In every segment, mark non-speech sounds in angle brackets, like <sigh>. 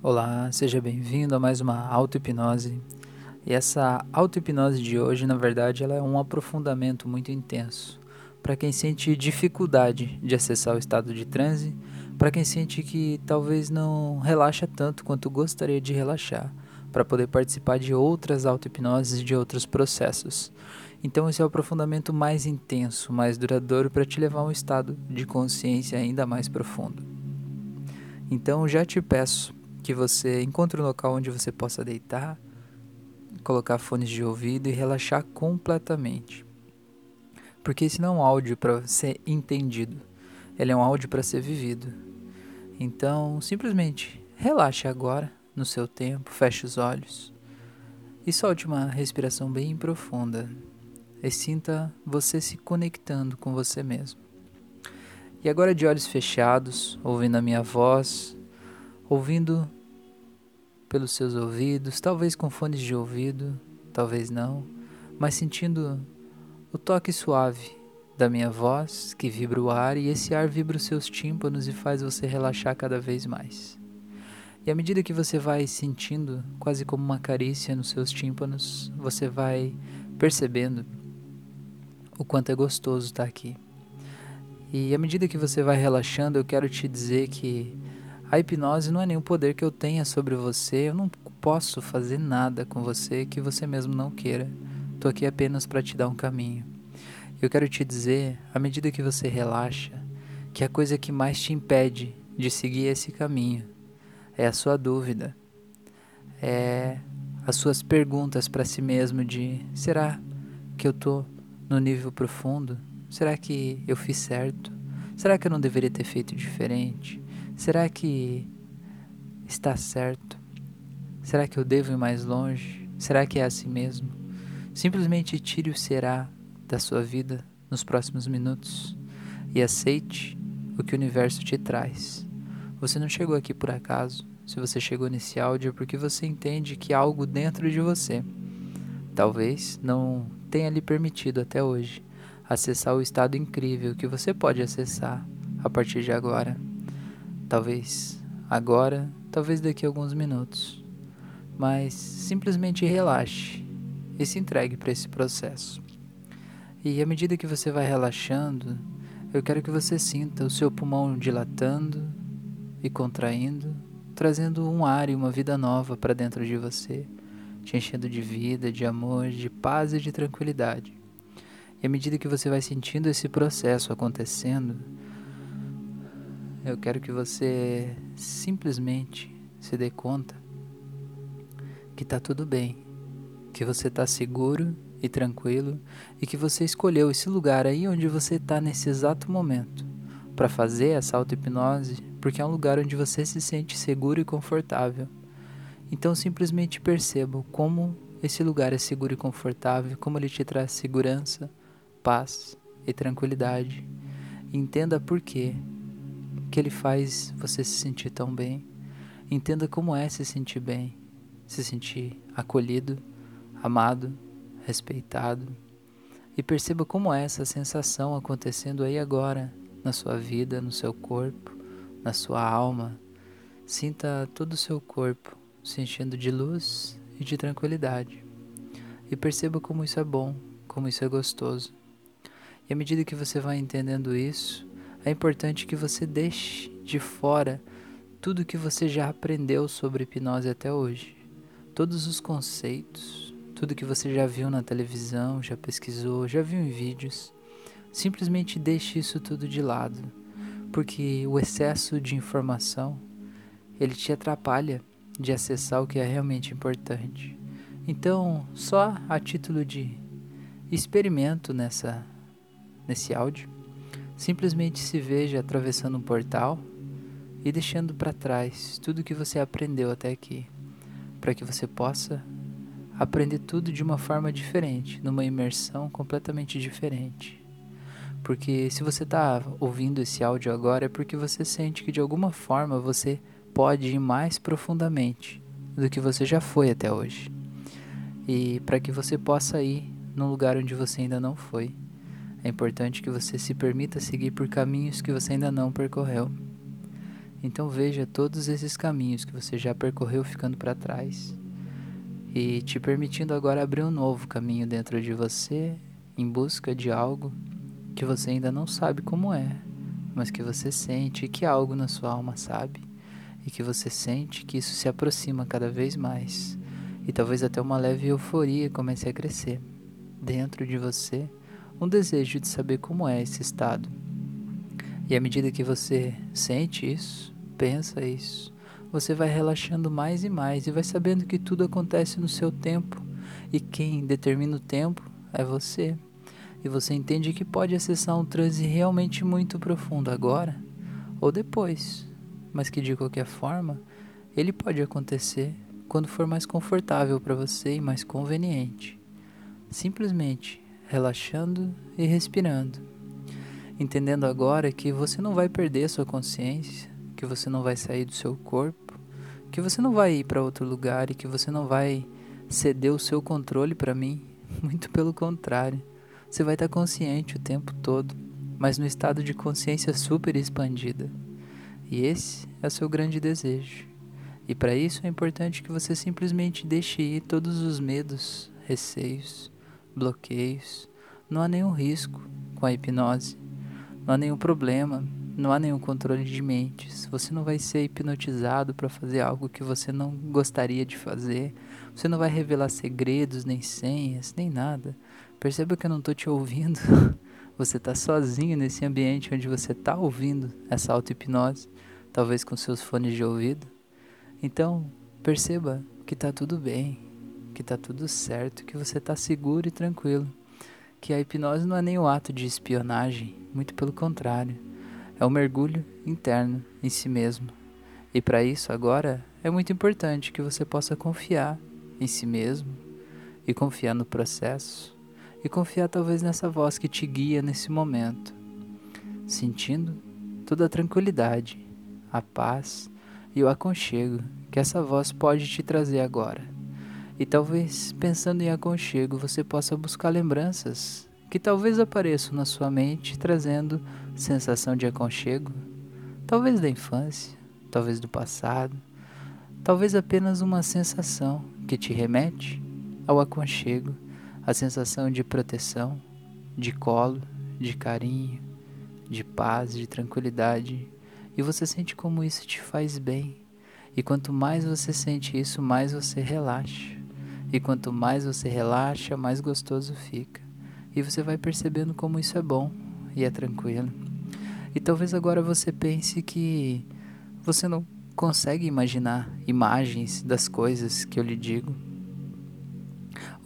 Olá, seja bem-vindo a mais uma auto-hipnose. E essa auto-hipnose de hoje, na verdade, ela é um aprofundamento muito intenso para quem sente dificuldade de acessar o estado de transe, para quem sente que talvez não relaxa tanto quanto gostaria de relaxar, para poder participar de outras auto-hipnoses de outros processos. Então, esse é o aprofundamento mais intenso, mais duradouro para te levar a um estado de consciência ainda mais profundo. Então, já te peço que você encontre um local onde você possa deitar, colocar fones de ouvido e relaxar completamente. Porque esse não é um áudio para ser entendido, ele é um áudio para ser vivido. Então, simplesmente relaxe agora, no seu tempo, feche os olhos e solte uma respiração bem profunda. E sinta você se conectando com você mesmo. E agora, de olhos fechados, ouvindo a minha voz, ouvindo pelos seus ouvidos, talvez com fones de ouvido, talvez não, mas sentindo o toque suave da minha voz que vibra o ar e esse ar vibra os seus tímpanos e faz você relaxar cada vez mais. E à medida que você vai sentindo, quase como uma carícia nos seus tímpanos, você vai percebendo o quanto é gostoso estar aqui. E à medida que você vai relaxando, eu quero te dizer que a hipnose não é nenhum poder que eu tenha sobre você. Eu não posso fazer nada com você que você mesmo não queira. Estou aqui apenas para te dar um caminho. Eu quero te dizer, à medida que você relaxa, que a coisa que mais te impede de seguir esse caminho é a sua dúvida, é as suas perguntas para si mesmo de será que eu tô no nível profundo? Será que eu fiz certo? Será que eu não deveria ter feito diferente? Será que está certo? Será que eu devo ir mais longe? Será que é assim mesmo? Simplesmente tire o será da sua vida nos próximos minutos e aceite o que o universo te traz. Você não chegou aqui por acaso. Se você chegou nesse áudio é porque você entende que algo dentro de você talvez não tenha lhe permitido até hoje acessar o estado incrível que você pode acessar a partir de agora. Talvez agora, talvez daqui a alguns minutos. Mas simplesmente relaxe e se entregue para esse processo. E à medida que você vai relaxando, eu quero que você sinta o seu pulmão dilatando e contraindo, trazendo um ar e uma vida nova para dentro de você, te enchendo de vida, de amor, de paz e de tranquilidade. E à medida que você vai sentindo esse processo acontecendo, eu quero que você simplesmente se dê conta que está tudo bem, que você está seguro e tranquilo e que você escolheu esse lugar aí onde você está nesse exato momento para fazer essa auto-hipnose, porque é um lugar onde você se sente seguro e confortável. Então simplesmente perceba como esse lugar é seguro e confortável, como ele te traz segurança, paz e tranquilidade. entenda por quê que ele faz você se sentir tão bem. Entenda como é se sentir bem, se sentir acolhido, amado, respeitado. E perceba como é essa sensação acontecendo aí agora, na sua vida, no seu corpo, na sua alma. Sinta todo o seu corpo se enchendo de luz e de tranquilidade. E perceba como isso é bom, como isso é gostoso. E à medida que você vai entendendo isso, é importante que você deixe de fora tudo que você já aprendeu sobre hipnose até hoje. Todos os conceitos, tudo que você já viu na televisão, já pesquisou, já viu em vídeos. Simplesmente deixe isso tudo de lado, porque o excesso de informação ele te atrapalha de acessar o que é realmente importante. Então, só a título de experimento nessa nesse áudio, Simplesmente se veja atravessando um portal e deixando para trás tudo que você aprendeu até aqui, para que você possa aprender tudo de uma forma diferente, numa imersão completamente diferente. Porque se você está ouvindo esse áudio agora é porque você sente que de alguma forma você pode ir mais profundamente do que você já foi até hoje. E para que você possa ir num lugar onde você ainda não foi. É importante que você se permita seguir por caminhos que você ainda não percorreu. Então veja todos esses caminhos que você já percorreu ficando para trás e te permitindo agora abrir um novo caminho dentro de você em busca de algo que você ainda não sabe como é, mas que você sente que algo na sua alma sabe e que você sente que isso se aproxima cada vez mais e talvez até uma leve euforia comece a crescer dentro de você, um desejo de saber como é esse estado. E à medida que você sente isso, pensa isso, você vai relaxando mais e mais e vai sabendo que tudo acontece no seu tempo e quem determina o tempo é você. E você entende que pode acessar um transe realmente muito profundo agora ou depois, mas que de qualquer forma ele pode acontecer quando for mais confortável para você e mais conveniente. Simplesmente relaxando e respirando, entendendo agora que você não vai perder sua consciência, que você não vai sair do seu corpo, que você não vai ir para outro lugar e que você não vai ceder o seu controle para mim. <laughs> Muito pelo contrário, você vai estar consciente o tempo todo, mas no estado de consciência super expandida. E esse é o seu grande desejo. E para isso é importante que você simplesmente deixe ir todos os medos, receios, bloqueios. Não há nenhum risco com a hipnose. Não há nenhum problema não há nenhum controle de mentes. Você não vai ser hipnotizado para fazer algo que você não gostaria de fazer. Você não vai revelar segredos, nem senhas, nem nada. Perceba que eu não estou te ouvindo. <laughs> Você está sozinho nesse ambiente onde você está ouvindo essa auto-hipnose, talvez com seus fones de ouvido. Então, perceba que está tudo bem, que está tudo certo, que você está seguro e tranquilo. Que a hipnose não é nem o ato de espionagem, muito pelo contrário é o mergulho interno em si mesmo. E para isso, agora, é muito importante que você possa confiar em si mesmo e confiar no processo e confiar talvez nessa voz que te guia nesse momento, sentindo toda a tranquilidade, a paz e o aconchego que essa voz pode te trazer agora. E talvez, pensando em aconchego, você possa buscar lembranças que talvez apareçam na sua mente trazendo sensação de aconchego, talvez da infância, talvez do passado, talvez apenas uma sensação que te remete ao aconchego, a sensação de proteção, de colo, de carinho, de paz, de tranquilidade, e você sente como isso te faz bem. E quanto mais você sente isso, mais você relaxa. E quanto mais você relaxa, mais gostoso fica. E você vai percebendo como isso é bom e é tranquilo. E talvez agora você pense que você não consegue imaginar imagens das coisas que eu lhe digo.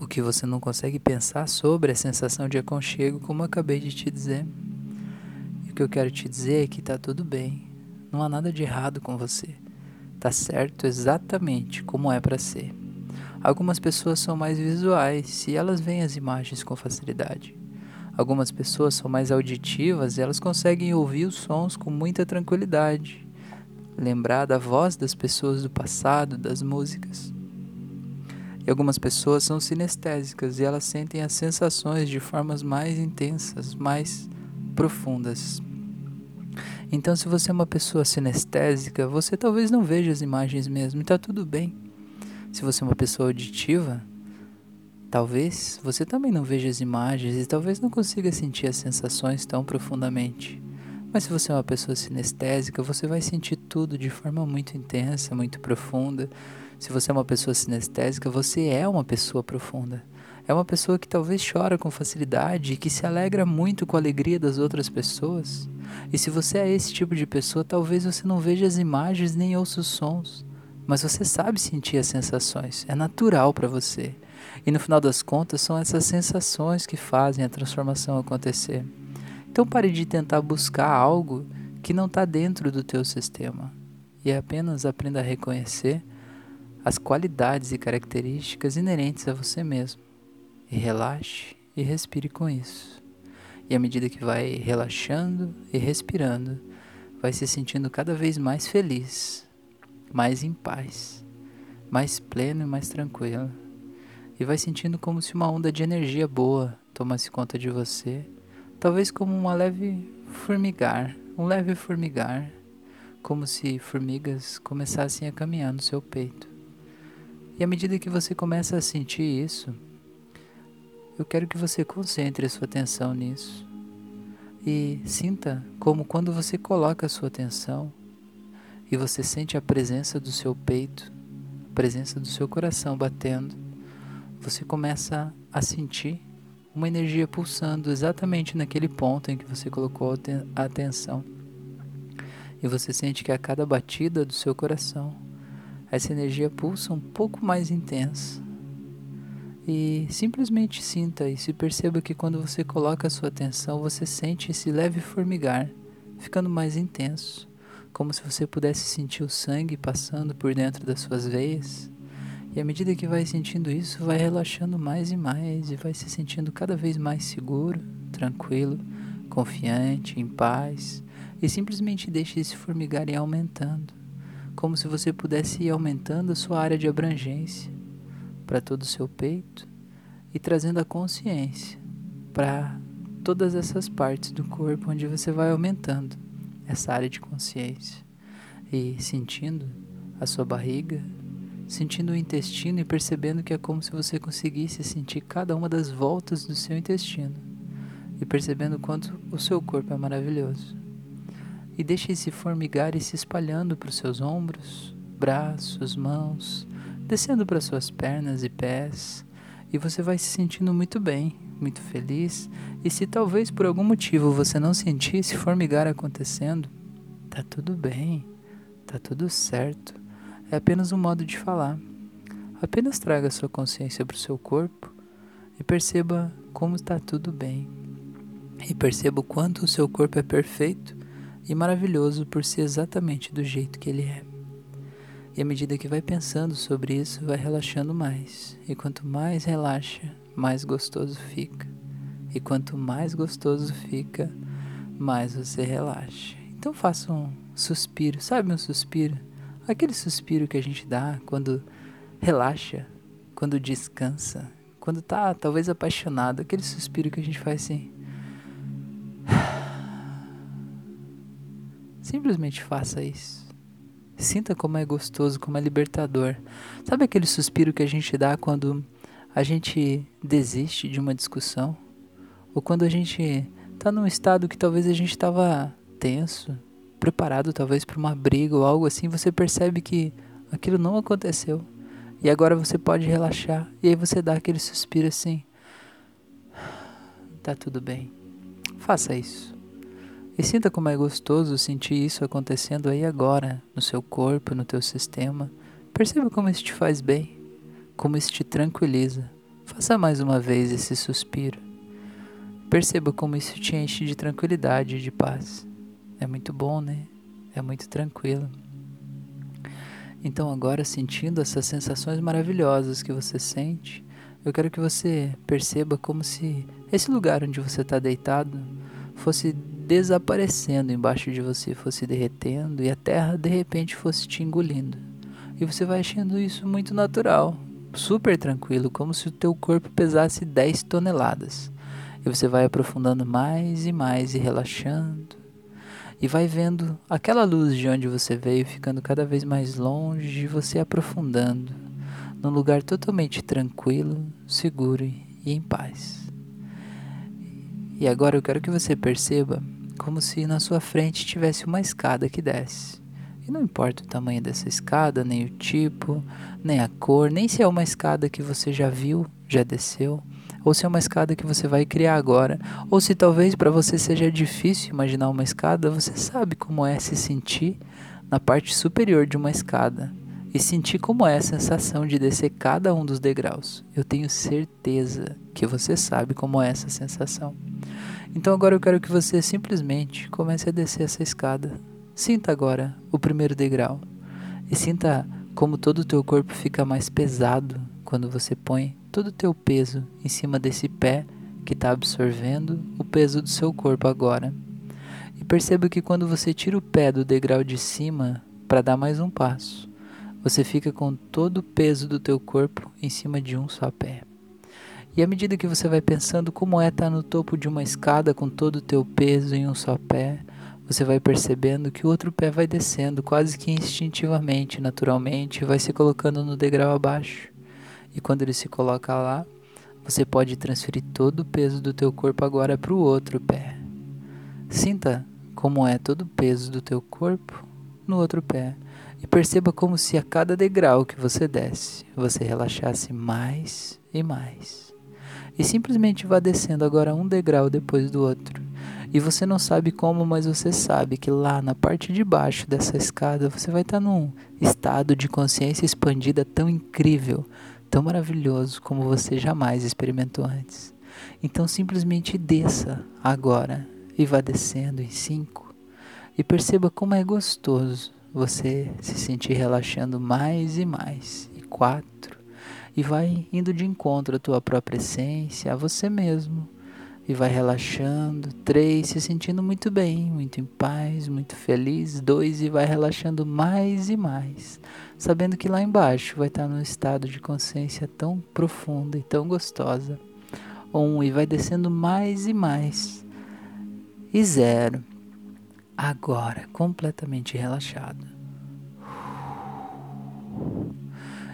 O que você não consegue pensar sobre a sensação de aconchego, como eu acabei de te dizer. E o que eu quero te dizer é que tá tudo bem. Não há nada de errado com você. Tá certo exatamente como é para ser. Algumas pessoas são mais visuais e elas veem as imagens com facilidade. Algumas pessoas são mais auditivas e elas conseguem ouvir os sons com muita tranquilidade, lembrar da voz das pessoas do passado, das músicas. E algumas pessoas são sinestésicas e elas sentem as sensações de formas mais intensas, mais profundas. Então, se você é uma pessoa sinestésica, você talvez não veja as imagens mesmo, e está tudo bem. Se você é uma pessoa auditiva, talvez você também não veja as imagens e talvez não consiga sentir as sensações tão profundamente. Mas se você é uma pessoa sinestésica, você vai sentir tudo de forma muito intensa, muito profunda. Se você é uma pessoa sinestésica, você é uma pessoa profunda. É uma pessoa que talvez chora com facilidade e que se alegra muito com a alegria das outras pessoas. E se você é esse tipo de pessoa, talvez você não veja as imagens nem ouça os sons mas você sabe sentir as sensações, é natural para você. E no final das contas, são essas sensações que fazem a transformação acontecer. Então pare de tentar buscar algo que não está dentro do teu sistema e apenas aprenda a reconhecer as qualidades e características inerentes a você mesmo. E relaxe e respire com isso. E à medida que vai relaxando e respirando, vai se sentindo cada vez mais feliz mais em paz, mais pleno e mais tranquilo. E vai sentindo como se uma onda de energia boa tomasse conta de você, talvez como uma leve formigar, um leve formigar, como se formigas começassem a caminhar no seu peito. E à medida que você começa a sentir isso, eu quero que você concentre a sua atenção nisso. E sinta como quando você coloca a sua atenção e você sente a presença do seu peito, a presença do seu coração batendo, você começa a sentir uma energia pulsando exatamente naquele ponto em que você colocou a atenção. E você sente que a cada batida do seu coração, essa energia pulsa um pouco mais intensa. E simplesmente sinta e se perceba que quando você coloca a sua atenção, você sente esse leve formigar, ficando mais intenso, como se você pudesse sentir o sangue passando por dentro das suas veias e à medida que vai sentindo isso, vai relaxando mais e mais e vai se sentindo cada vez mais seguro, tranquilo, confiante, em paz. E simplesmente deixe esse formigar ir aumentando, como se você pudesse ir aumentando a sua área de abrangência para todo o seu peito e trazendo a consciência para todas essas partes do corpo onde você vai aumentando essa área de consciência. E sentindo a sua barriga sentindo o intestino e percebendo que é como se você conseguisse sentir cada uma das voltas do seu intestino. E percebendo quanto o seu corpo é maravilhoso. E deixe se formigar e se espalhando para os seus ombros, braços, mãos, descendo para suas pernas e pés, e você vai se sentindo muito bem, muito feliz. E se talvez por algum motivo você não sentir esse formigar acontecendo, tá tudo bem, tá tudo certo é apenas um modo de falar. Apenas traga sua consciência para o seu corpo e perceba como está tudo bem. E perceba o quanto o seu corpo é perfeito e maravilhoso por ser exatamente do jeito que ele é. E à medida que vai pensando sobre isso, vai relaxando mais. E quanto mais relaxa, mais gostoso fica. E quanto mais gostoso fica, mais você relaxa. Então faça um suspiro, sabe um suspiro? Aquele suspiro que a gente dá quando relaxa, quando descansa, quando tá talvez apaixonado, aquele suspiro que a gente faz assim. <sighs> Simplesmente faça isso. Sinta como é gostoso, como é libertador. Sabe aquele suspiro que a gente dá quando a gente desiste de uma discussão? Ou quando a gente tá num estado que talvez a gente estava tenso, preparado talvez para uma briga ou algo assim, você percebe que aquilo não aconteceu. E agora você pode relaxar. E aí você dá aquele suspiro assim. Tá tudo bem. Faça isso. E sinta como é gostoso sentir isso acontecendo aí agora, no seu corpo, no teu sistema. Perceba como isso te faz bem, como isso te tranquiliza. Faça mais uma vez esse suspiro. Perceba como isso te enche de tranquilidade e de paz. É muito bom, né? É muito tranquilo. Então, agora, sentindo essas sensações maravilhosas que você sente, eu quero que você perceba como se esse lugar onde você está deitado fosse desaparecendo embaixo de você, fosse derretendo e a terra de repente fosse te engolindo. E você vai achando isso muito natural, super tranquilo, como se o teu corpo pesasse 10 toneladas. E você vai aprofundando mais e mais e relaxando, e vai vendo aquela luz de onde você veio ficando cada vez mais longe você aprofundando num lugar totalmente tranquilo, seguro e em paz. E agora eu quero que você perceba como se na sua frente tivesse uma escada que desce. E não importa o tamanho dessa escada, nem o tipo, nem a cor, nem se é uma escada que você já viu, já desceu, ou se é uma escada que você vai criar agora, ou se talvez para você seja difícil imaginar uma escada, você sabe como é se sentir na parte superior de uma escada e sentir como é a sensação de descer cada um dos degraus. Eu tenho certeza que você sabe como é essa sensação. Então agora eu quero que você simplesmente comece a descer essa escada. Sinta agora o primeiro degrau e sinta como todo o teu corpo fica mais pesado quando você põe todo o teu peso em cima desse pé que está absorvendo o peso do seu corpo agora. E perceba que quando você tira o pé do degrau de cima para dar mais um passo, você fica com todo o peso do teu corpo em cima de um só pé. E à medida que você vai pensando como é estar tá no topo de uma escada com todo o teu peso em um só pé, você vai percebendo que o outro pé vai descendo quase que instintivamente, naturalmente, vai se colocando no degrau abaixo. E quando ele se coloca lá, você pode transferir todo o peso do teu corpo agora para o outro pé. Sinta como é todo o peso do teu corpo no outro pé e perceba como se a cada degrau que você desce, você relaxasse mais e mais. E simplesmente vá descendo agora um degrau depois do outro. E você não sabe como, mas você sabe que lá na parte de baixo dessa escada você vai estar num estado de consciência expandida tão incrível, tão maravilhoso como você jamais experimentou antes. Então simplesmente desça agora e vá descendo em cinco e perceba como é gostoso você se sentir relaxando mais e mais. E quatro e vai indo de encontro à tua própria essência, a você mesmo. E vai relaxando. Três, se sentindo muito bem, muito em paz, muito feliz. Dois, e vai relaxando mais e mais, sabendo que lá embaixo vai estar num estado de consciência tão profunda e tão gostosa. Um, e vai descendo mais e mais. E zero, agora completamente relaxado.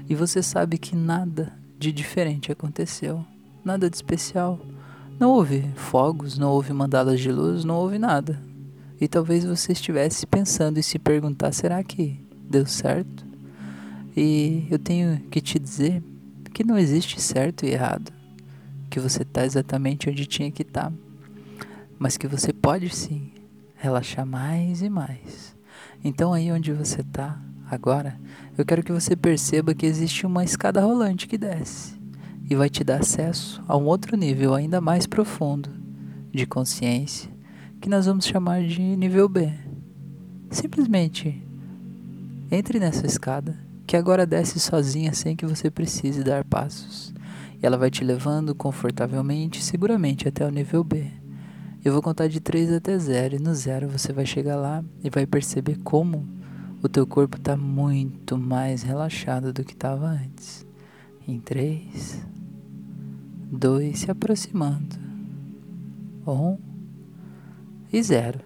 E você sabe que nada de diferente aconteceu, nada de especial. Não houve fogos, não houve mandalas de luz, não houve nada. E talvez você estivesse pensando e se perguntar: será que deu certo? E eu tenho que te dizer que não existe certo e errado, que você está exatamente onde tinha que estar, tá, mas que você pode sim relaxar mais e mais. Então, aí onde você está, Agora, eu quero que você perceba que existe uma escada rolante que desce e vai te dar acesso a um outro nível ainda mais profundo de consciência, que nós vamos chamar de nível B. Simplesmente entre nessa escada, que agora desce sozinha sem que você precise dar passos. E ela vai te levando confortavelmente, seguramente até o nível B. Eu vou contar de 3 até 0 e no 0 você vai chegar lá e vai perceber como o teu corpo está muito mais relaxado do que estava antes. Em três, dois, se aproximando. Um e zero.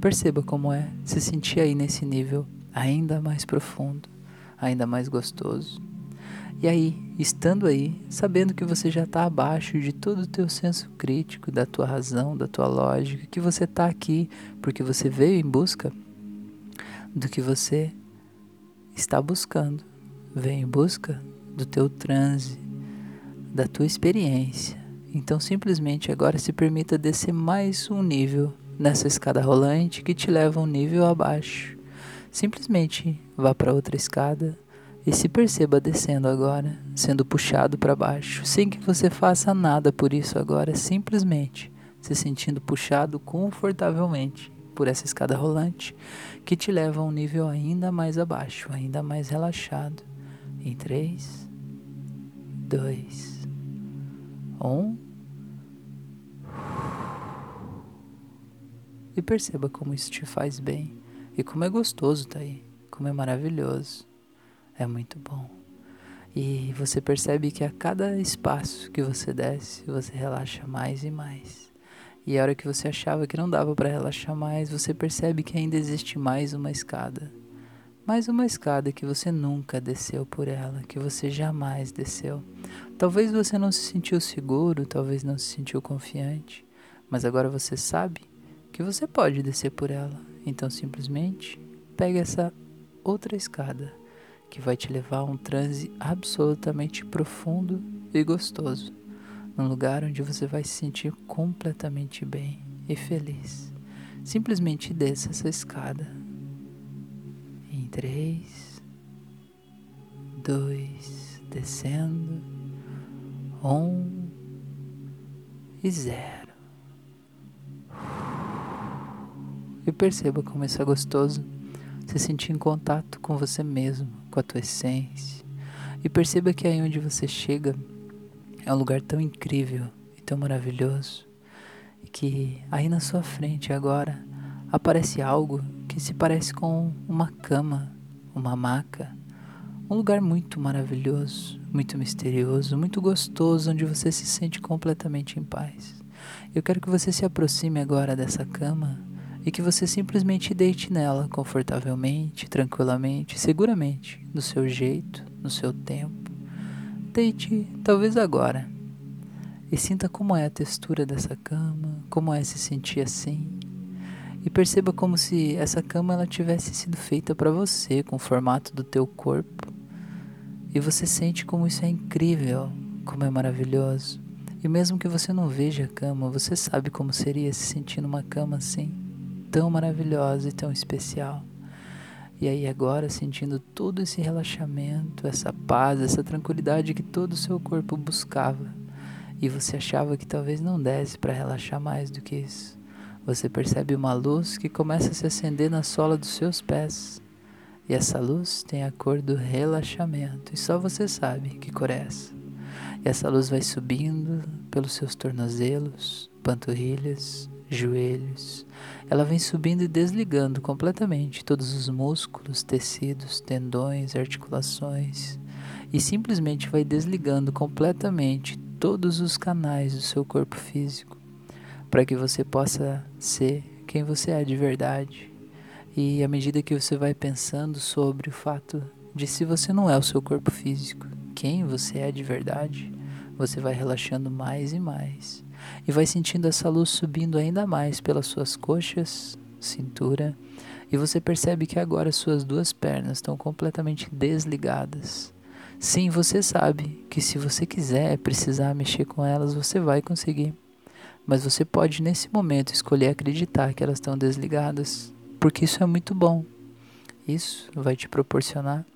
Perceba como é se sentir aí nesse nível ainda mais profundo, ainda mais gostoso. E aí, estando aí, sabendo que você já está abaixo de todo o teu senso crítico, da tua razão, da tua lógica, que você está aqui porque você veio em busca do que você está buscando, veio em busca do teu transe, da tua experiência. Então, simplesmente agora se permita descer mais um nível nessa escada rolante que te leva um nível abaixo. Simplesmente vá para outra escada e se perceba descendo agora, sendo puxado para baixo, sem que você faça nada por isso agora, simplesmente se sentindo puxado confortavelmente por essa escada rolante que te leva a um nível ainda mais abaixo, ainda mais relaxado. Em 3, 2, 1. E perceba como isso te faz bem e como é gostoso tá aí, como é maravilhoso é muito bom. E você percebe que a cada espaço que você desce, você relaxa mais e mais. E a hora que você achava que não dava para relaxar mais, você percebe que ainda existe mais uma escada. Mais uma escada que você nunca desceu por ela, que você jamais desceu. Talvez você não se sentiu seguro, talvez não se sentiu confiante, mas agora você sabe que você pode descer por ela. Então simplesmente pegue essa outra escada que vai te levar a um transe absolutamente profundo e gostoso, num lugar onde você vai se sentir completamente bem e feliz. Simplesmente desça essa escada. Em três, dois, descendo, um e zero. E perceba como isso é gostoso se sentir em contato com você mesmo, com a tua essência. E perceba que aí onde você chega é um lugar tão incrível e tão maravilhoso. E que aí na sua frente agora aparece algo que se parece com uma cama, uma maca. Um lugar muito maravilhoso, muito misterioso, muito gostoso, onde você se sente completamente em paz. Eu quero que você se aproxime agora dessa cama e que você simplesmente deite nela confortavelmente, tranquilamente, seguramente, do seu jeito, no seu tempo. Deite, talvez agora, e sinta como é a textura dessa cama, como é se sentir assim. E perceba como se essa cama ela tivesse sido feita para você, com o formato do teu corpo. E você sente como isso é incrível, como é maravilhoso. E mesmo que você não veja a cama, você sabe como seria se sentir numa cama assim, tão maravilhosa e tão especial. E aí agora sentindo todo esse relaxamento, essa paz, essa tranquilidade que todo o seu corpo buscava. E você achava que talvez não desse para relaxar mais do que isso. Você percebe uma luz que começa a se acender na sola dos seus pés. E essa luz tem a cor do relaxamento, e só você sabe que cor é essa. E essa luz vai subindo pelos seus tornozelos, panturrilhas, joelhos. Ela vem subindo e desligando completamente todos os músculos, tecidos, tendões, articulações. E simplesmente vai desligando completamente todos os canais do seu corpo físico para que você possa ser quem você é de verdade. E à medida que você vai pensando sobre o fato de se você não é o seu corpo físico, quem você é de verdade, você vai relaxando mais e mais. E vai sentindo essa luz subindo ainda mais pelas suas coxas, cintura, e você percebe que agora suas duas pernas estão completamente desligadas. Sim, você sabe que se você quiser precisar mexer com elas, você vai conseguir. Mas você pode nesse momento escolher acreditar que elas estão desligadas, porque isso é muito bom. Isso vai te proporcionar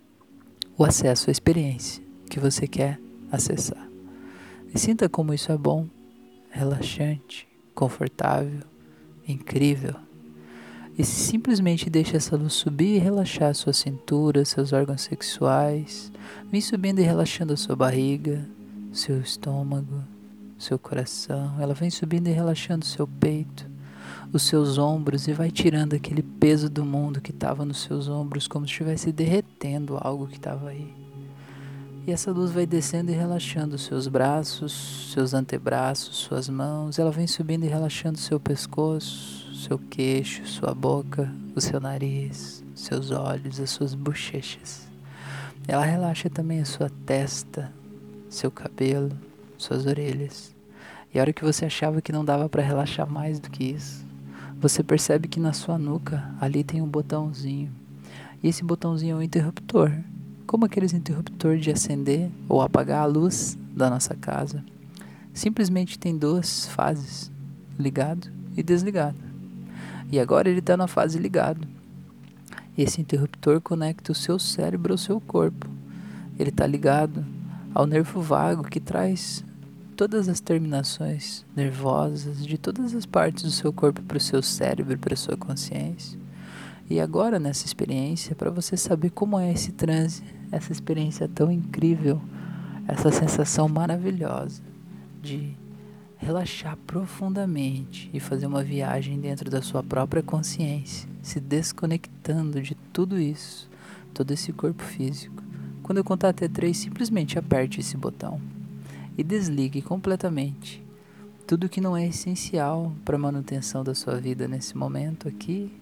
o acesso à experiência que você quer acessar. E sinta como isso é bom, relaxante, confortável, incrível. E simplesmente deixe essa luz subir e relaxar sua cintura, seus órgãos sexuais, vem subindo e relaxando a sua barriga, seu estômago, seu coração. Ela vem subindo e relaxando seu peito, os seus ombros e vai tirando aquele peso do mundo que estava nos seus ombros, como se estivesse derretendo algo que estava aí. E essa luz vai descendo e relaxando seus braços, seus antebraços, suas mãos. Ela vem subindo e relaxando seu pescoço, seu queixo, sua boca, o seu nariz, seus olhos, as suas bochechas. Ela relaxa também a sua testa, seu cabelo, suas orelhas. E a hora que você achava que não dava para relaxar mais do que isso, você percebe que na sua nuca ali tem um botãozinho. E esse botãozinho é um interruptor como aqueles interruptores de acender ou apagar a luz da nossa casa. Simplesmente tem duas fases, ligado e desligado. E agora ele está na fase ligado. Esse interruptor conecta o seu cérebro ao seu corpo. Ele está ligado ao nervo vago que traz todas as terminações nervosas de todas as partes do seu corpo para o seu cérebro, para a sua consciência. E agora nessa experiência, para você saber como é esse transe, essa experiência tão incrível, essa sensação maravilhosa de relaxar profundamente e fazer uma viagem dentro da sua própria consciência, se desconectando de tudo isso, todo esse corpo físico. Quando eu contar até três, simplesmente aperte esse botão e desligue completamente tudo que não é essencial para a manutenção da sua vida nesse momento aqui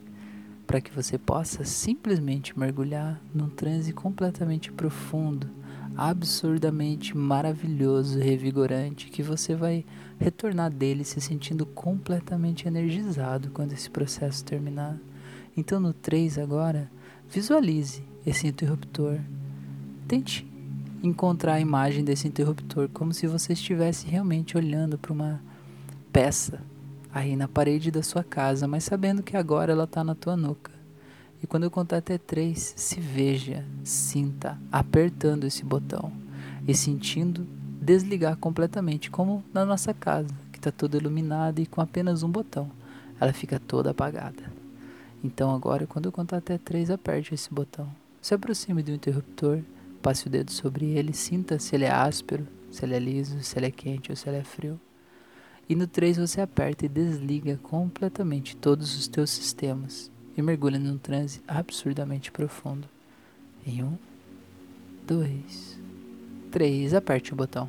para que você possa simplesmente mergulhar num transe completamente profundo, absurdamente maravilhoso, revigorante, que você vai retornar dele se sentindo completamente energizado quando esse processo terminar. Então, no 3 agora, visualize esse interruptor. Tente encontrar a imagem desse interruptor como se você estivesse realmente olhando para uma peça aí na parede da sua casa, mas sabendo que agora ela está na tua nuca. E quando eu contar até três, se veja, sinta apertando esse botão e sentindo desligar completamente, como na nossa casa, que está toda iluminada e com apenas um botão, ela fica toda apagada. Então agora, quando eu contar até três, aperte esse botão. Se aproxime do interruptor, passe o dedo sobre ele, sinta se ele é áspero, se ele é liso, se ele é quente ou se ele é frio. E no 3 você aperta e desliga completamente todos os teus sistemas e mergulha num transe absurdamente profundo. Em 1, 2, 3, aperte o botão.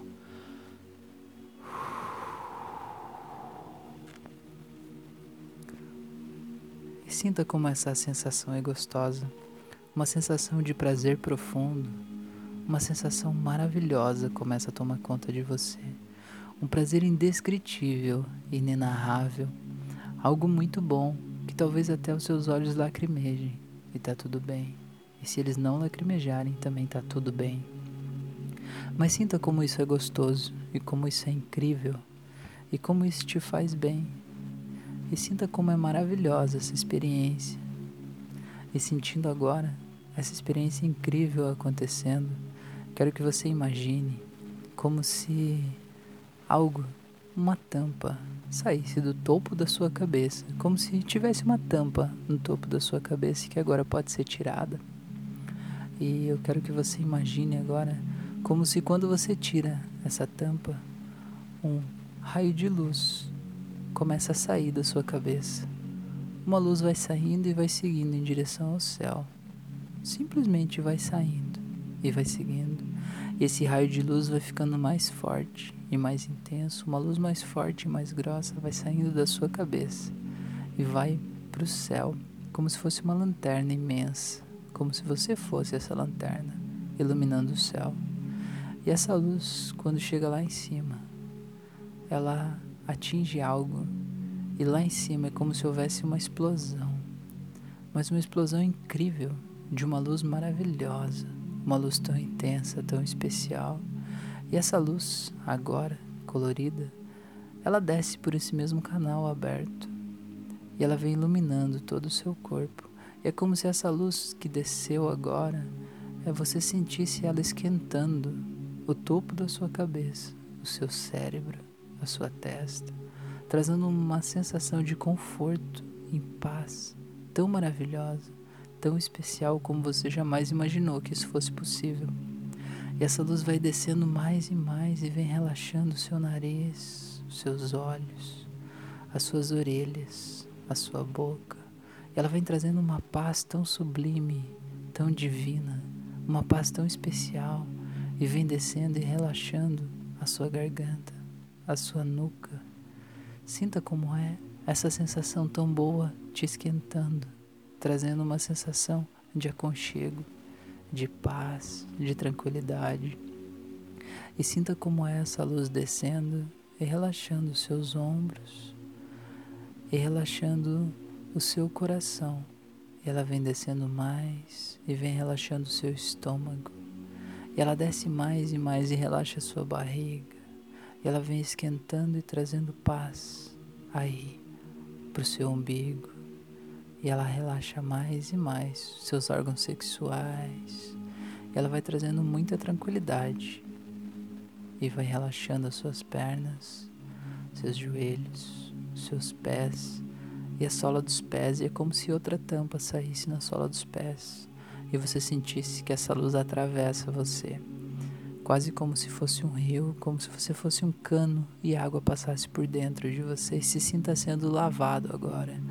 E sinta como essa sensação é gostosa. Uma sensação de prazer profundo, uma sensação maravilhosa começa a tomar conta de você. Um prazer indescritível, inenarrável, algo muito bom que talvez até os seus olhos lacrimejem e tá tudo bem. E se eles não lacrimejarem, também tá tudo bem. Mas sinta como isso é gostoso e como isso é incrível e como isso te faz bem. E sinta como é maravilhosa essa experiência. E sentindo agora essa experiência incrível acontecendo, Quero que você imagine como se algo, uma tampa, saísse do topo da sua cabeça, como se tivesse uma tampa no topo da sua cabeça que agora pode ser tirada. E eu quero que você imagine agora como se quando você tira essa tampa, um raio de luz começa a sair da sua cabeça. Uma luz vai saindo e vai seguindo em direção ao céu. Simplesmente vai saindo e vai seguindo. E esse raio de luz vai ficando mais forte e mais intenso. Uma luz mais forte e mais grossa vai saindo da sua cabeça e vai para o céu, como se fosse uma lanterna imensa, como se você fosse essa lanterna iluminando o céu. E essa luz, quando chega lá em cima, ela atinge algo e lá em cima é como se houvesse uma explosão, mas uma explosão incrível de uma luz maravilhosa uma luz tão intensa, tão especial. E essa luz, agora colorida, ela desce por esse mesmo canal aberto e ela vem iluminando todo o seu corpo. E é como se essa luz que desceu agora, é você sentisse ela esquentando o topo da sua cabeça, o seu cérebro, a sua testa, trazendo uma sensação de conforto, em paz, tão maravilhosa tão especial como você jamais imaginou que isso fosse possível. E essa luz vai descendo mais e mais e vem relaxando o seu nariz, os seus olhos, as suas orelhas, a sua boca. E ela vem trazendo uma paz tão sublime, tão divina, uma paz tão especial e vem descendo e relaxando a sua garganta, a sua nuca. Sinta como é essa sensação tão boa te esquentando trazendo uma sensação de aconchego, de paz, de tranquilidade. E sinta como é essa luz descendo e relaxando os seus ombros e relaxando o seu coração. Ela vem descendo mais e vem relaxando o seu estômago. E ela desce mais e mais e relaxa a sua barriga. E ela vem esquentando e trazendo paz aí para o seu umbigo, e ela relaxa mais e mais seus órgãos sexuais. Ela vai trazendo muita tranquilidade e vai relaxando as suas pernas, seus joelhos, seus pés e a sola dos pés. E é como se outra tampa saísse na sola dos pés e você sentisse que essa luz atravessa você quase como se fosse um rio, como se você fosse um cano e a água passasse por dentro de você e se sinta sendo lavado agora,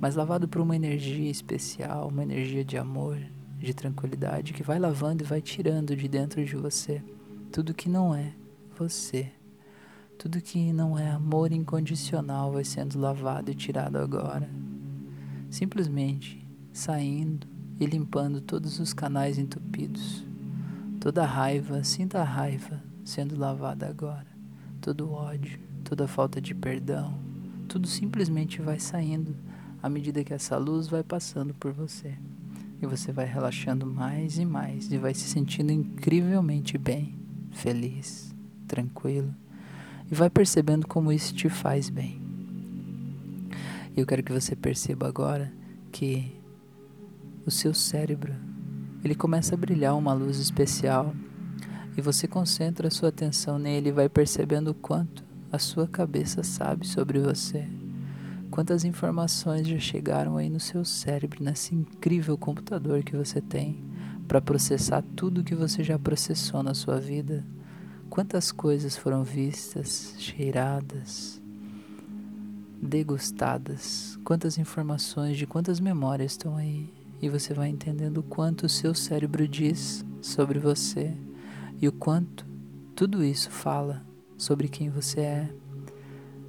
mas lavado por uma energia especial, uma energia de amor, de tranquilidade que vai lavando e vai tirando de dentro de você tudo que não é você. Tudo que não é amor incondicional vai sendo lavado e tirado agora. Simplesmente saindo e limpando todos os canais entupidos Toda raiva, sinta a raiva sendo lavada agora. Todo ódio, toda falta de perdão, tudo simplesmente vai saindo à medida que essa luz vai passando por você. E você vai relaxando mais e mais e vai se sentindo incrivelmente bem, feliz, tranquilo. E vai percebendo como isso te faz bem. E eu quero que você perceba agora que o seu cérebro ele começa a brilhar uma luz especial e você concentra a sua atenção nele e vai percebendo o quanto a sua cabeça sabe sobre você. Quantas informações já chegaram aí no seu cérebro, nesse incrível computador que você tem, para processar tudo que você já processou na sua vida. Quantas coisas foram vistas, cheiradas, degustadas, quantas informações de quantas memórias estão aí? E você vai entendendo o quanto o seu cérebro diz sobre você e o quanto tudo isso fala sobre quem você é,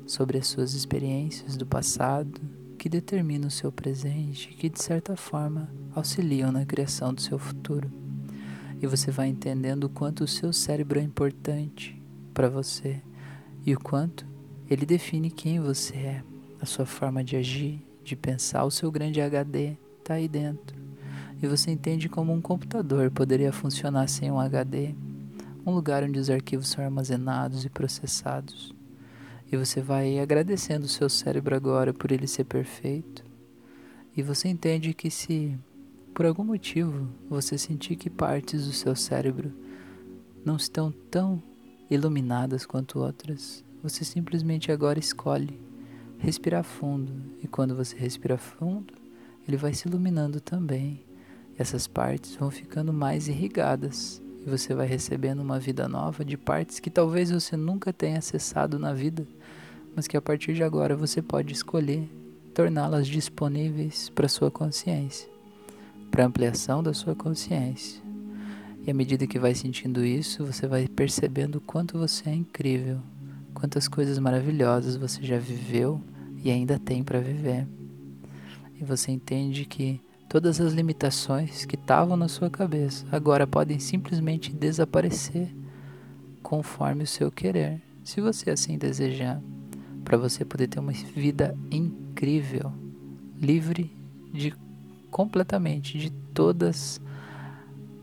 sobre as suas experiências do passado que determinam o seu presente, que de certa forma auxiliam na criação do seu futuro. E você vai entendendo o quanto o seu cérebro é importante para você e o quanto ele define quem você é, a sua forma de agir, de pensar, o seu grande HD está aí dentro. E você entende como um computador poderia funcionar sem um HD, um lugar onde os arquivos são armazenados e processados. E você vai agradecendo o seu cérebro agora por ele ser perfeito. E você entende que se por algum motivo você sentir que partes do seu cérebro não estão tão iluminadas quanto outras, você simplesmente agora escolhe respirar fundo. E quando você respira fundo, ele vai se iluminando também. Essas partes vão ficando mais irrigadas e você vai recebendo uma vida nova de partes que talvez você nunca tenha acessado na vida, mas que a partir de agora você pode escolher torná-las disponíveis para sua consciência, para ampliação da sua consciência. E à medida que vai sentindo isso, você vai percebendo o quanto você é incrível, quantas coisas maravilhosas você já viveu e ainda tem para viver. E você entende que Todas as limitações que estavam na sua cabeça agora podem simplesmente desaparecer conforme o seu querer, se você assim desejar, para você poder ter uma vida incrível, livre de completamente de todas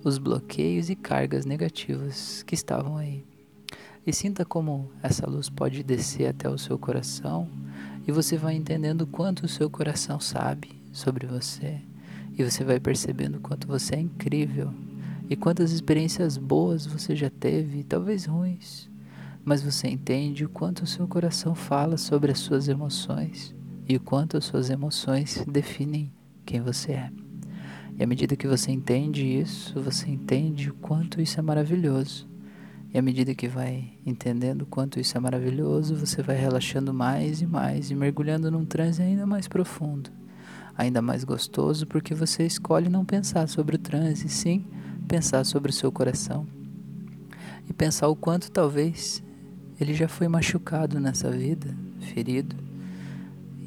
os bloqueios e cargas negativas que estavam aí. E sinta como essa luz pode descer até o seu coração e você vai entendendo quanto o seu coração sabe sobre você e você vai percebendo quanto você é incrível e quantas experiências boas você já teve, talvez ruins, mas você entende o quanto o seu coração fala sobre as suas emoções e o quanto as suas emoções definem quem você é. E à medida que você entende isso, você entende o quanto isso é maravilhoso. E à medida que vai entendendo o quanto isso é maravilhoso, você vai relaxando mais e mais e mergulhando num transe ainda mais profundo ainda mais gostoso porque você escolhe não pensar sobre o transe, sim pensar sobre o seu coração. E pensar o quanto talvez ele já foi machucado nessa vida, ferido.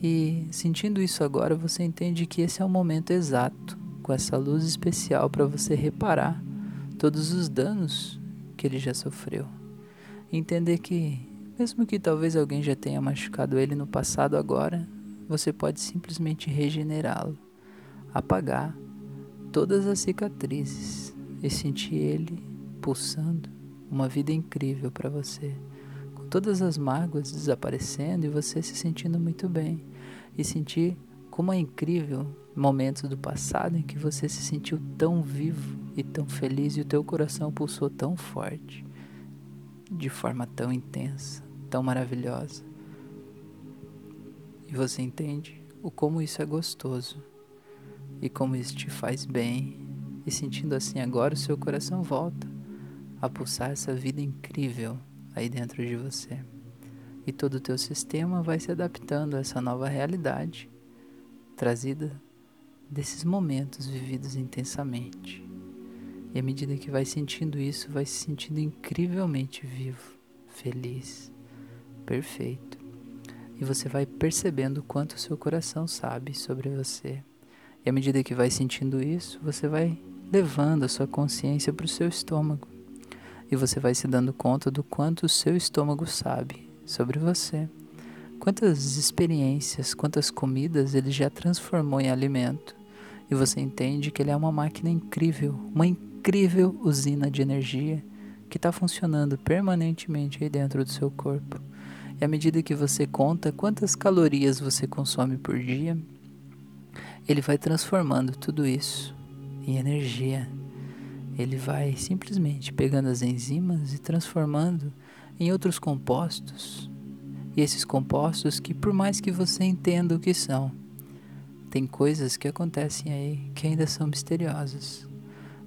E sentindo isso agora, você entende que esse é o momento exato, com essa luz especial para você reparar todos os danos que ele já sofreu. Entender que, mesmo que talvez alguém já tenha machucado ele no passado, agora você pode simplesmente regenerá-lo, apagar todas as cicatrizes e sentir ele pulsando uma vida incrível para você, todas as mágoas desaparecendo e você se sentindo muito bem e sentir como é incrível momentos do passado em que você se sentiu tão vivo e tão feliz e o teu coração pulsou tão forte, de forma tão intensa, tão maravilhosa. E você entende o como isso é gostoso e como isso te faz bem. E sentindo assim agora, o seu coração volta a pulsar essa vida incrível aí dentro de você. E todo o teu sistema vai se adaptando a essa nova realidade trazida desses momentos vividos intensamente. E à medida que vai sentindo isso, vai se sentindo incrivelmente vivo, feliz, perfeito e você vai percebendo quanto o seu coração sabe sobre você. E à medida que vai sentindo isso, você vai levando a sua consciência para o seu estômago. E você vai se dando conta do quanto o seu estômago sabe sobre você. Quantas experiências, quantas comidas ele já transformou em alimento. E você entende que ele é uma máquina incrível, uma incrível usina de energia que está funcionando permanentemente aí dentro do seu corpo. E à medida que você conta quantas calorias você consome por dia, ele vai transformando tudo isso em energia. Ele vai simplesmente pegando as enzimas e transformando em outros compostos. E esses compostos que, por mais que você entenda o que são, tem coisas que acontecem aí que ainda são misteriosas.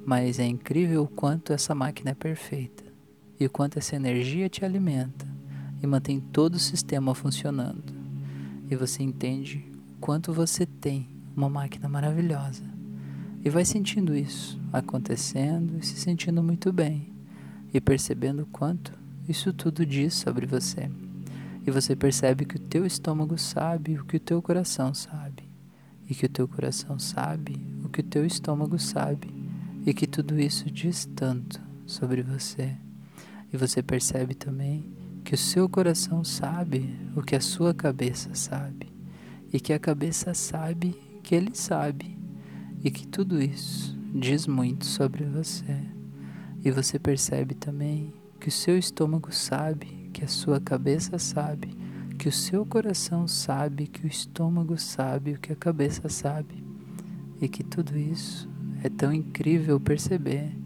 Mas é incrível o quanto essa máquina é perfeita e o quanto essa energia te alimenta e mantém todo o sistema funcionando. E você entende o quanto você tem uma máquina maravilhosa. E vai sentindo isso acontecendo e se sentindo muito bem. E percebendo quanto isso tudo diz sobre você. E você percebe que o teu estômago sabe o que o teu coração sabe. E que o teu coração sabe o que o teu estômago sabe. E que tudo isso diz tanto sobre você. E você percebe também que o seu coração sabe o que a sua cabeça sabe. E que a cabeça sabe que ele sabe. E que tudo isso diz muito sobre você. E você percebe também que o seu estômago sabe, que a sua cabeça sabe, que o seu coração sabe, que o estômago sabe, o que a cabeça sabe. E que tudo isso é tão incrível perceber,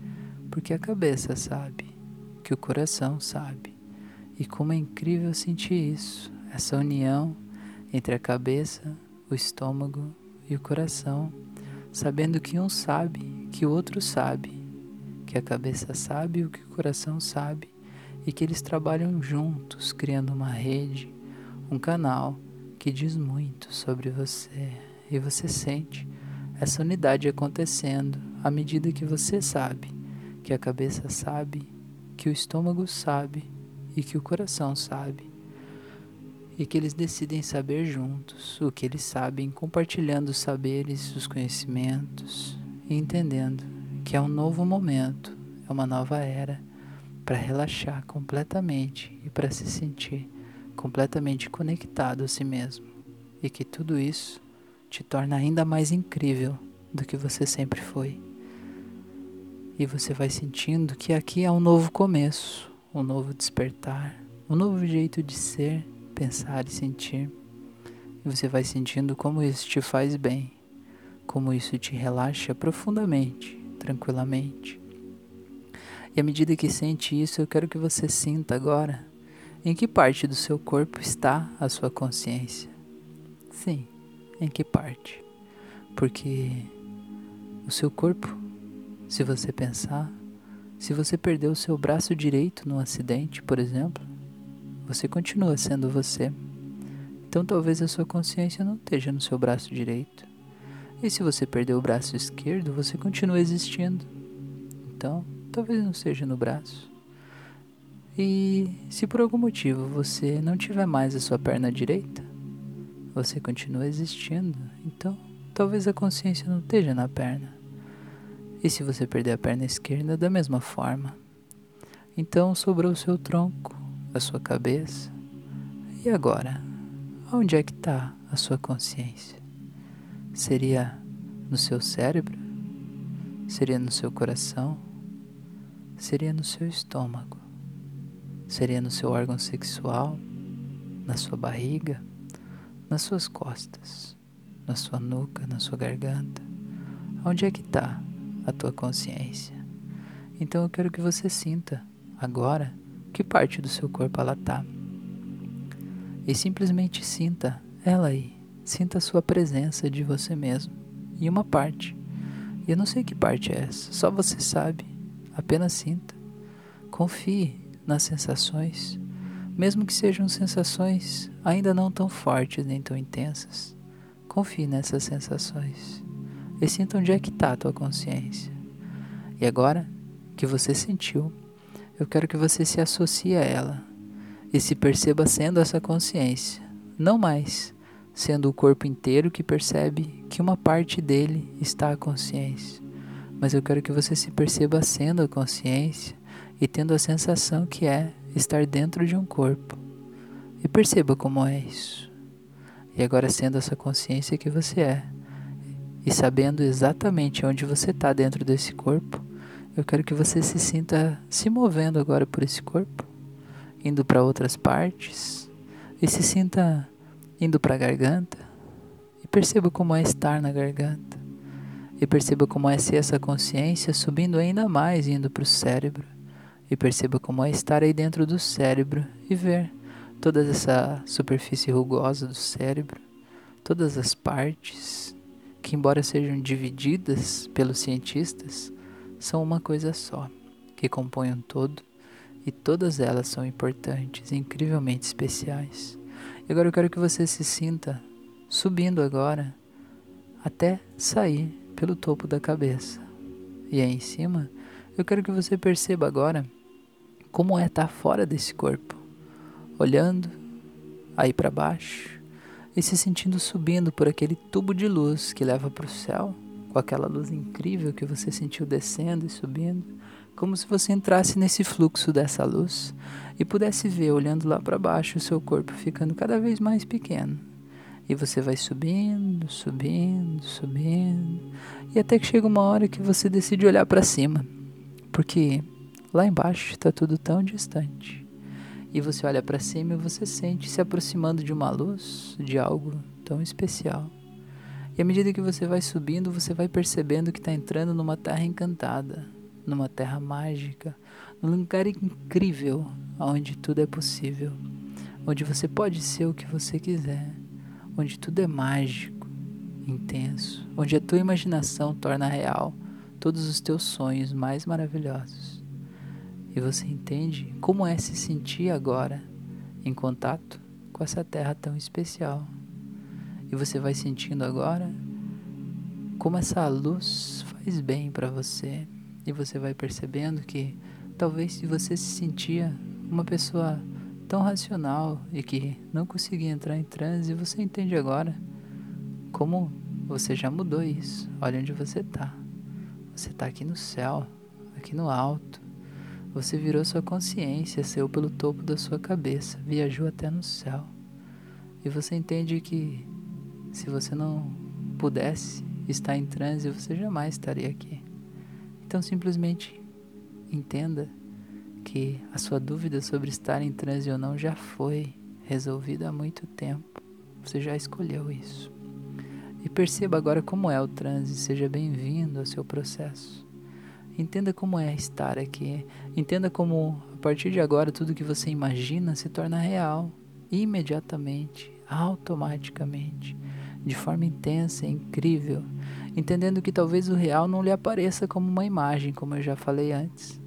porque a cabeça sabe, que o coração sabe. E como é incrível sentir isso, essa união entre a cabeça, o estômago e o coração sabendo que um sabe, que o outro sabe, que a cabeça sabe o que o coração sabe e que eles trabalham juntos, criando uma rede, um canal que diz muito sobre você. E você sente essa unidade acontecendo à medida que você sabe, que a cabeça sabe, que o estômago sabe e que o coração sabe e que eles decidem saber juntos o que eles sabem, compartilhando os saberes, os conhecimentos e entendendo que é um novo momento, é uma nova era para relaxar completamente e para se sentir completamente conectado a si mesmo e que tudo isso te torna ainda mais incrível do que você sempre foi. E você vai sentindo que aqui é um novo começo, um novo despertar, um novo jeito de ser pensar e sentir. E você vai sentindo como isso te faz bem, como isso te relaxa profundamente, tranquilamente. E à medida que sente isso, eu quero que você sinta agora em que parte do seu corpo está a sua consciência. Sim, em que parte? Porque o seu corpo, se você pensar, se você perdeu o seu braço direito num acidente, por exemplo, você continua sendo você. Então talvez a sua consciência não esteja no seu braço direito. E se você perdeu o braço esquerdo, você continua existindo. Então, talvez não seja no braço. E se por algum motivo você não tiver mais a sua perna direita, você continua existindo. Então, talvez a consciência não esteja na perna. E se você perder a perna esquerda, da mesma forma. Então sobrou o seu tronco, a sua cabeça. E agora, onde é que está a sua consciência? Seria no seu cérebro? Seria no seu coração? Seria no seu estômago? Seria no seu órgão sexual? Na sua barriga? Nas suas costas? Na sua nuca? Na sua garganta? Onde é que está a tua consciência? Então eu quero que você sinta agora que parte do seu corpo ela está. E simplesmente sinta ela aí. Sinta a sua presença de você mesmo. E uma parte. E eu não sei que parte é essa, só você sabe. Apenas sinta. Confie nas sensações, mesmo que sejam sensações ainda não tão fortes nem tão intensas. Confie nessas sensações. E sinta onde é que está a tua consciência. E agora que você sentiu, eu quero que você se associe a ela e se perceba sendo essa consciência, não mais sendo o corpo inteiro que percebe que uma parte dele está a consciência, mas eu quero que você se perceba sendo a consciência e tendo a sensação que é estar dentro de um corpo. E perceba como é isso. E agora sendo essa consciência que você é, e sabendo exatamente onde você está dentro desse corpo, eu quero que você se sinta se movendo agora por esse corpo, indo para outras partes e se sinta indo para a garganta e perceba como é estar na garganta. E perceba como é ser essa consciência subindo ainda mais indo para o cérebro. E perceba como é estar aí dentro do cérebro e ver toda essa superfície rugosa do cérebro, todas as partes que, embora sejam divididas pelos cientistas, são uma coisa só, que compõem um todo, e todas elas são importantes incrivelmente especiais. E agora eu quero que você se sinta subindo agora até sair pelo topo da cabeça. E aí em cima, eu quero que você perceba agora como é estar fora desse corpo, olhando aí para baixo e se sentindo subindo por aquele tubo de luz que leva para o céu, com aquela luz incrível que você sentiu descendo e subindo, como se você entrasse nesse fluxo dessa luz e pudesse ver, olhando lá para baixo, o seu corpo ficando cada vez mais pequeno. E você vai subindo, subindo, subindo, e até que chega uma hora que você decide olhar para cima, porque lá embaixo está tudo tão distante. E você olha para cima e você sente se aproximando de uma luz, de algo tão especial. E à medida que você vai subindo, você vai percebendo que está entrando numa terra encantada, numa terra mágica, num lugar incrível, onde tudo é possível, onde você pode ser o que você quiser, onde tudo é mágico, intenso, onde a tua imaginação torna real todos os teus sonhos mais maravilhosos. E você entende como é se sentir agora em contato com essa terra tão especial. E você vai sentindo agora como essa luz faz bem para você. E você vai percebendo que talvez se você se sentia uma pessoa tão racional e que não conseguia entrar em transe, você entende agora como você já mudou isso. Olha onde você está. Você está aqui no céu, aqui no alto, você virou sua consciência, saiu pelo topo da sua cabeça, viajou até no céu. E você entende que se você não pudesse estar em transe, você jamais estaria aqui. Então simplesmente entenda que a sua dúvida sobre estar em transe ou não já foi resolvida há muito tempo. Você já escolheu isso. E perceba agora como é o transe, seja bem-vindo ao seu processo. Entenda como é estar aqui. Entenda como, a partir de agora, tudo que você imagina se torna real. Imediatamente, automaticamente, de forma intensa e incrível. Entendendo que talvez o real não lhe apareça como uma imagem, como eu já falei antes,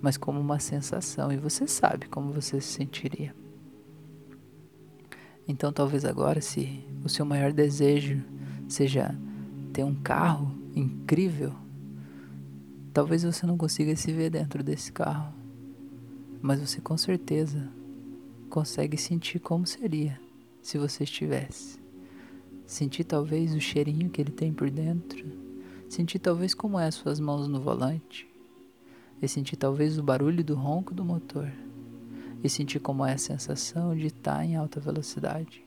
mas como uma sensação. E você sabe como você se sentiria. Então, talvez agora, se o seu maior desejo seja ter um carro incrível, Talvez você não consiga se ver dentro desse carro, mas você com certeza consegue sentir como seria se você estivesse. Sentir talvez o cheirinho que ele tem por dentro, sentir talvez como é as suas mãos no volante, e sentir talvez o barulho do ronco do motor, e sentir como é a sensação de estar em alta velocidade.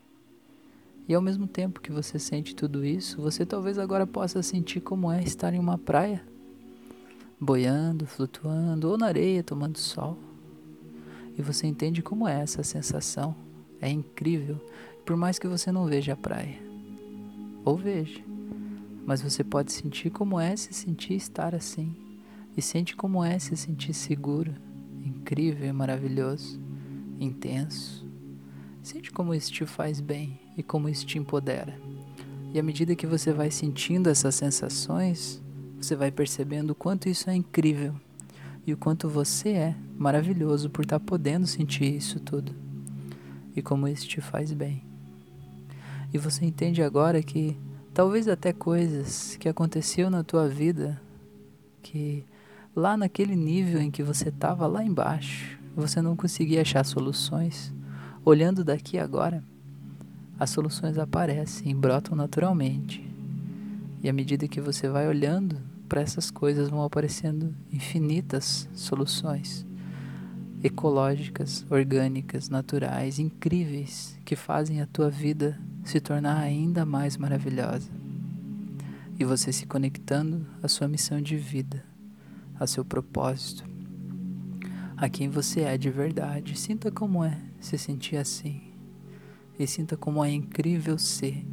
E ao mesmo tempo que você sente tudo isso, você talvez agora possa sentir como é estar em uma praia boiando, flutuando ou na areia tomando sol. E você entende como é essa sensação. É incrível, por mais que você não veja a praia. Ou veja, mas você pode sentir como é se sentir estar assim. E sente como é se sentir seguro, incrível maravilhoso, intenso. Sente como isso te faz bem e como isso te empodera. E à medida que você vai sentindo essas sensações, você vai percebendo o quanto isso é incrível e o quanto você é maravilhoso por estar tá podendo sentir isso tudo e como isso te faz bem. E você entende agora que talvez até coisas que aconteciam na tua vida que lá naquele nível em que você estava lá embaixo, você não conseguia achar soluções. Olhando daqui agora, as soluções aparecem brotam naturalmente. E à medida que você vai olhando para essas coisas, vão aparecendo infinitas soluções ecológicas, orgânicas, naturais, incríveis, que fazem a tua vida se tornar ainda mais maravilhosa. E você se conectando à sua missão de vida, a seu propósito, a quem você é de verdade. Sinta como é se sentir assim. E sinta como é incrível ser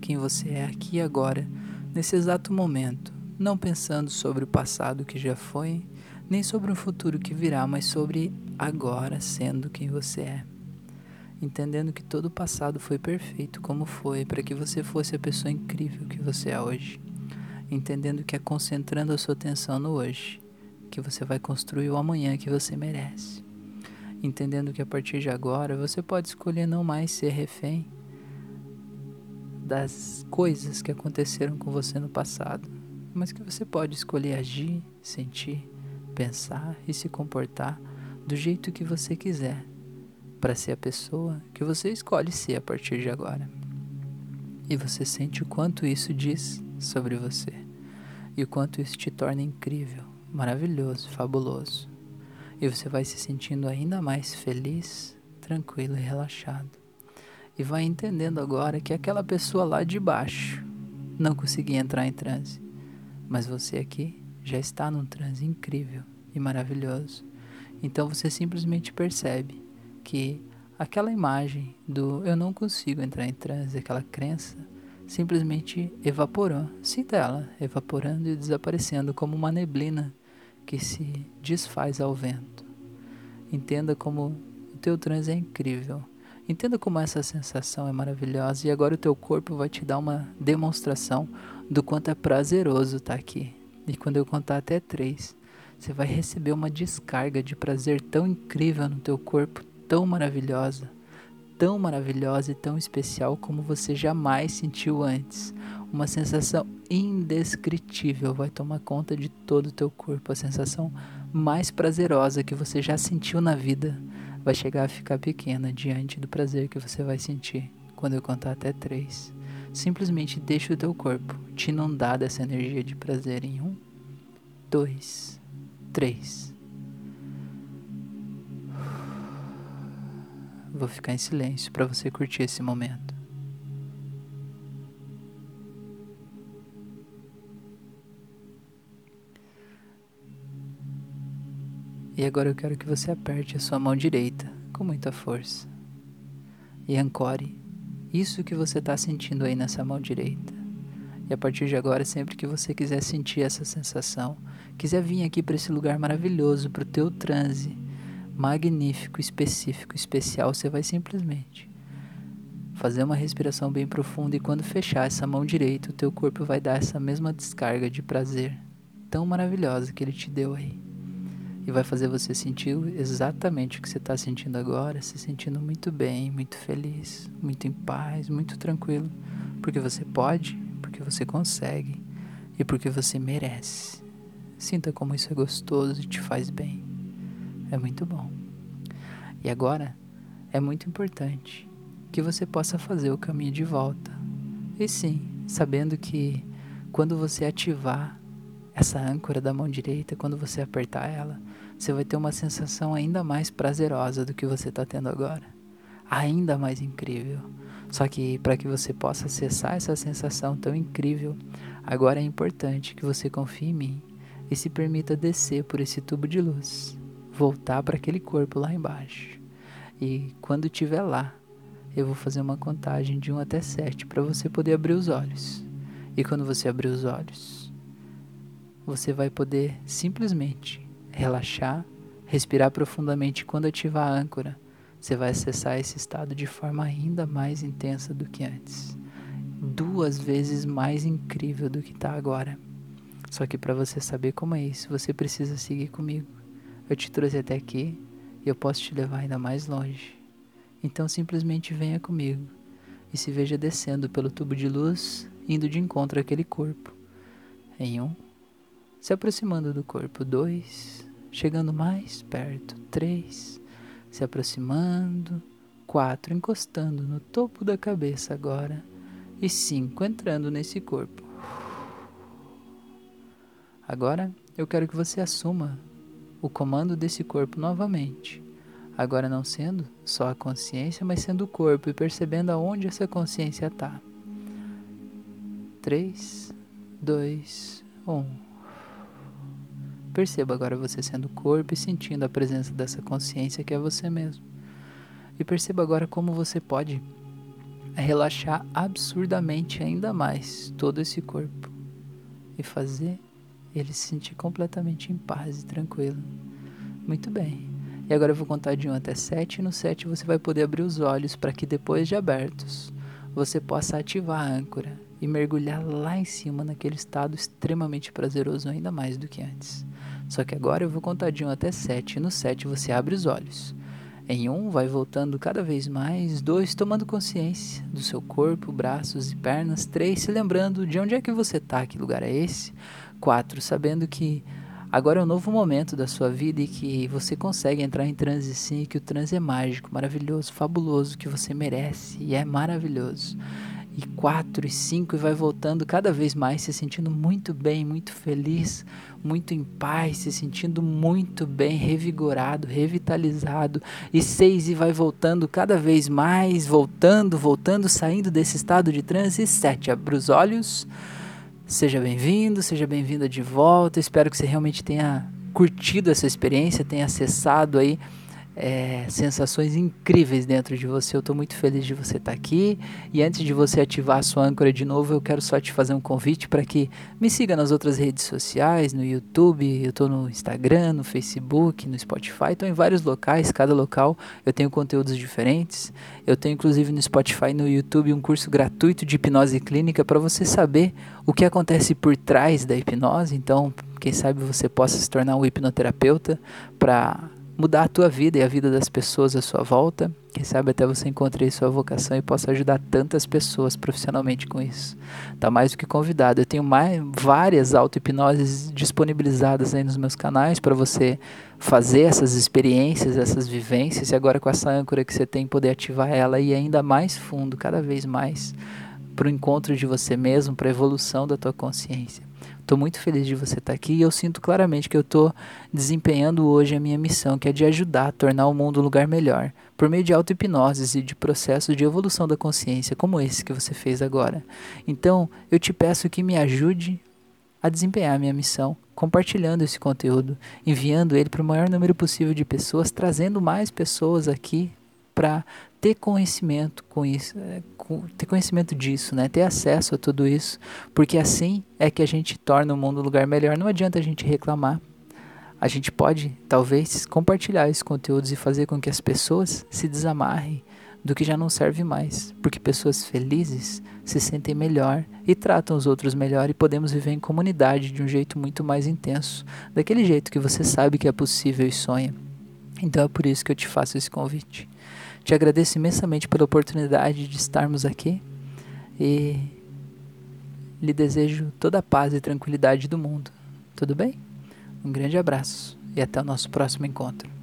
quem você é aqui e agora nesse exato momento, não pensando sobre o passado que já foi, nem sobre o futuro que virá, mas sobre agora sendo quem você é. Entendendo que todo o passado foi perfeito como foi, para que você fosse a pessoa incrível que você é hoje. Entendendo que é concentrando a sua atenção no hoje que você vai construir o amanhã que você merece. Entendendo que a partir de agora você pode escolher não mais ser refém das coisas que aconteceram com você no passado, mas que você pode escolher agir, sentir, pensar e se comportar do jeito que você quiser, para ser a pessoa que você escolhe ser a partir de agora. E você sente o quanto isso diz sobre você e o quanto isso te torna incrível, maravilhoso, fabuloso. E você vai se sentindo ainda mais feliz, tranquilo e relaxado. E vai entendendo agora que aquela pessoa lá de baixo não conseguia entrar em transe, mas você aqui já está num transe incrível e maravilhoso. Então você simplesmente percebe que aquela imagem do eu não consigo entrar em transe, aquela crença, simplesmente evaporou. Sinta ela evaporando e desaparecendo como uma neblina que se desfaz ao vento. Entenda como o teu transe é incrível. Entenda como essa sensação é maravilhosa e agora o teu corpo vai te dar uma demonstração do quanto é prazeroso estar aqui. E quando eu contar até três, você vai receber uma descarga de prazer tão incrível no teu corpo, tão maravilhosa, tão maravilhosa e tão especial como você jamais sentiu antes. Uma sensação indescritível vai tomar conta de todo o teu corpo, a sensação mais prazerosa que você já sentiu na vida vai chegar a ficar pequena diante do prazer que você vai sentir quando eu contar até três. Simplesmente deixa o teu corpo te inundar dessa energia de prazer em um, dois, três. Vou ficar em silêncio para você curtir esse momento. E agora eu quero que você aperte a sua mão direita com muita força e ancore isso que você está sentindo aí nessa mão direita. E a partir de agora, sempre que você quiser sentir essa sensação, quiser vir aqui para esse lugar maravilhoso, para o teu transe, magnífico, específico, especial, você vai simplesmente fazer uma respiração bem profunda e quando fechar essa mão direita, o teu corpo vai dar essa mesma descarga de prazer tão maravilhosa que ele te deu aí. E vai fazer você sentir exatamente o que você está sentindo agora, se sentindo muito bem, muito feliz, muito em paz, muito tranquilo, porque você pode, porque você consegue e porque você merece. Sinta como isso é gostoso e te faz bem. É muito bom. E agora é muito importante que você possa fazer o caminho de volta. E sim, sabendo que quando você ativar essa âncora da mão direita, quando você apertar ela, você vai ter uma sensação ainda mais prazerosa do que você está tendo agora. Ainda mais incrível. Só que para que você possa acessar essa sensação tão incrível, agora é importante que você confie em mim e se permita descer por esse tubo de luz voltar para aquele corpo lá embaixo. E quando estiver lá, eu vou fazer uma contagem de 1 até 7 para você poder abrir os olhos. E quando você abrir os olhos, você vai poder simplesmente relaxar, respirar profundamente. Quando ativar a âncora, você vai acessar esse estado de forma ainda mais intensa do que antes. Duas vezes mais incrível do que está agora. Só que para você saber como é isso, você precisa seguir comigo. Eu te trouxe até aqui e eu posso te levar ainda mais longe. Então simplesmente venha comigo e se veja descendo pelo tubo de luz, indo de encontro àquele corpo. Em um, se aproximando do corpo. Dois, chegando mais perto. Três, se aproximando. Quatro, encostando no topo da cabeça agora. E cinco, entrando nesse corpo. Agora eu quero que você assuma o comando desse corpo novamente. Agora não sendo só a consciência, mas sendo o corpo e percebendo aonde essa consciência está. 3, 2, 1. Perceba agora você sendo o corpo e sentindo a presença dessa consciência que é você mesmo. E perceba agora como você pode relaxar absurdamente ainda mais todo esse corpo e fazer ele se sentir completamente em paz e tranquilo. Muito bem. E agora eu vou contar de 1 até 7, e no 7 você vai poder abrir os olhos para que depois de abertos você possa ativar a âncora e mergulhar lá em cima naquele estado extremamente prazeroso ainda mais do que antes. Só que agora eu vou contar de 1 até 7, e no 7 você abre os olhos. Em um, vai voltando cada vez mais. Dois, tomando consciência do seu corpo, braços e pernas. Três, se lembrando de onde é que você está, que lugar é esse. 4. Sabendo que Agora é um novo momento da sua vida e que você consegue entrar em transe sim, que o transe é mágico, maravilhoso, fabuloso, que você merece e é maravilhoso. E quatro e cinco e vai voltando cada vez mais, se sentindo muito bem, muito feliz, muito em paz, se sentindo muito bem, revigorado, revitalizado. E seis e vai voltando cada vez mais, voltando, voltando, saindo desse estado de transe. E sete, abre os olhos. Seja bem-vindo, seja bem-vinda de volta. Espero que você realmente tenha curtido essa experiência, tenha acessado aí é, sensações incríveis dentro de você. Eu estou muito feliz de você estar tá aqui. E antes de você ativar a sua âncora de novo, eu quero só te fazer um convite para que me siga nas outras redes sociais, no YouTube, eu estou no Instagram, no Facebook, no Spotify. Estou em vários locais, cada local eu tenho conteúdos diferentes. Eu tenho inclusive no Spotify no YouTube um curso gratuito de hipnose clínica para você saber o que acontece por trás da hipnose. Então, quem sabe você possa se tornar um hipnoterapeuta para mudar a tua vida e a vida das pessoas à sua volta. Quem sabe até você encontre sua vocação e possa ajudar tantas pessoas profissionalmente com isso. Tá mais do que convidado. Eu tenho mais, várias auto-hipnoses disponibilizadas aí nos meus canais para você fazer essas experiências, essas vivências e agora com essa âncora que você tem poder ativar ela e ainda mais fundo, cada vez mais para o encontro de você mesmo, para a evolução da tua consciência. Estou muito feliz de você estar tá aqui e eu sinto claramente que eu estou desempenhando hoje a minha missão, que é de ajudar a tornar o mundo um lugar melhor, por meio de auto-hipnoses e de processos de evolução da consciência, como esse que você fez agora. Então, eu te peço que me ajude a desempenhar a minha missão, compartilhando esse conteúdo, enviando ele para o maior número possível de pessoas, trazendo mais pessoas aqui para ter conhecimento com isso, é, ter conhecimento disso, né? Ter acesso a tudo isso, porque assim é que a gente torna o mundo um lugar melhor. Não adianta a gente reclamar. A gente pode, talvez, compartilhar esses conteúdos e fazer com que as pessoas se desamarrem do que já não serve mais, porque pessoas felizes se sentem melhor e tratam os outros melhor e podemos viver em comunidade de um jeito muito mais intenso, daquele jeito que você sabe que é possível e sonha. Então é por isso que eu te faço esse convite. Te agradeço imensamente pela oportunidade de estarmos aqui e lhe desejo toda a paz e tranquilidade do mundo. Tudo bem? Um grande abraço e até o nosso próximo encontro.